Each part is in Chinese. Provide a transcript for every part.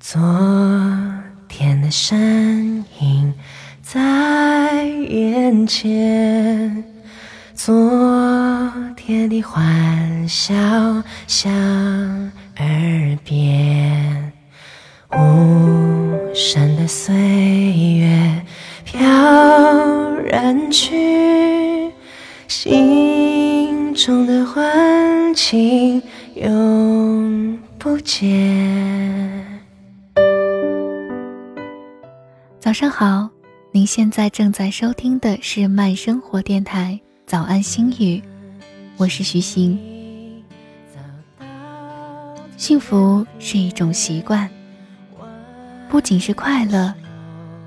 昨天的身影在眼前，昨天的欢笑响耳边，无声的岁月飘然去，心中的欢情永不见。早上好，您现在正在收听的是慢生活电台《早安心语》，我是徐行。幸福是一种习惯，不仅是快乐，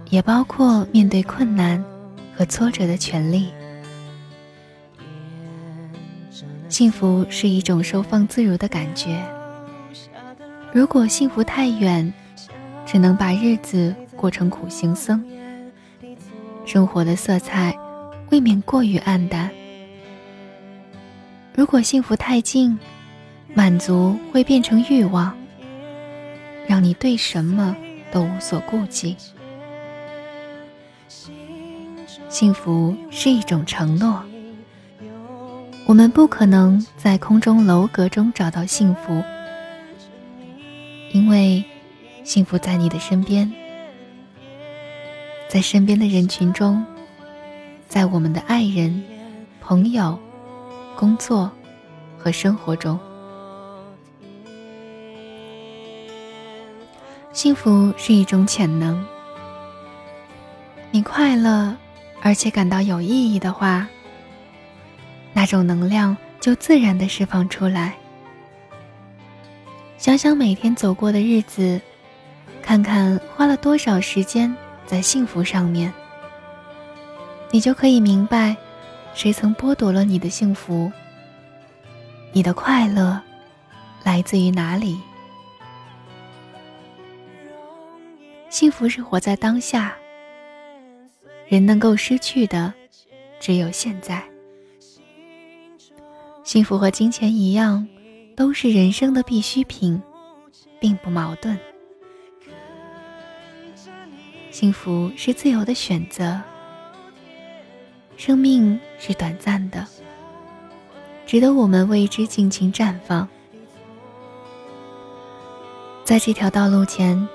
也包括面对困难和挫折的权利。幸福是一种收放自如的感觉。如果幸福太远，只能把日子。过成苦行僧，生活的色彩未免过于暗淡。如果幸福太近，满足会变成欲望，让你对什么都无所顾忌。幸福是一种承诺，我们不可能在空中楼阁中找到幸福，因为幸福在你的身边。在身边的人群中，在我们的爱人、朋友、工作和生活中，幸福是一种潜能。你快乐而且感到有意义的话，那种能量就自然的释放出来。想想每天走过的日子，看看花了多少时间。在幸福上面，你就可以明白，谁曾剥夺了你的幸福。你的快乐来自于哪里？幸福是活在当下。人能够失去的，只有现在。幸福和金钱一样，都是人生的必需品，并不矛盾。幸福是自由的选择。生命是短暂的，值得我们为之尽情绽放。在这条道路前，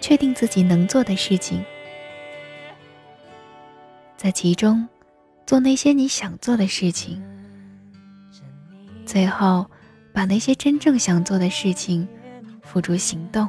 确定自己能做的事情，在其中做那些你想做的事情，最后把那些真正想做的事情付诸行动。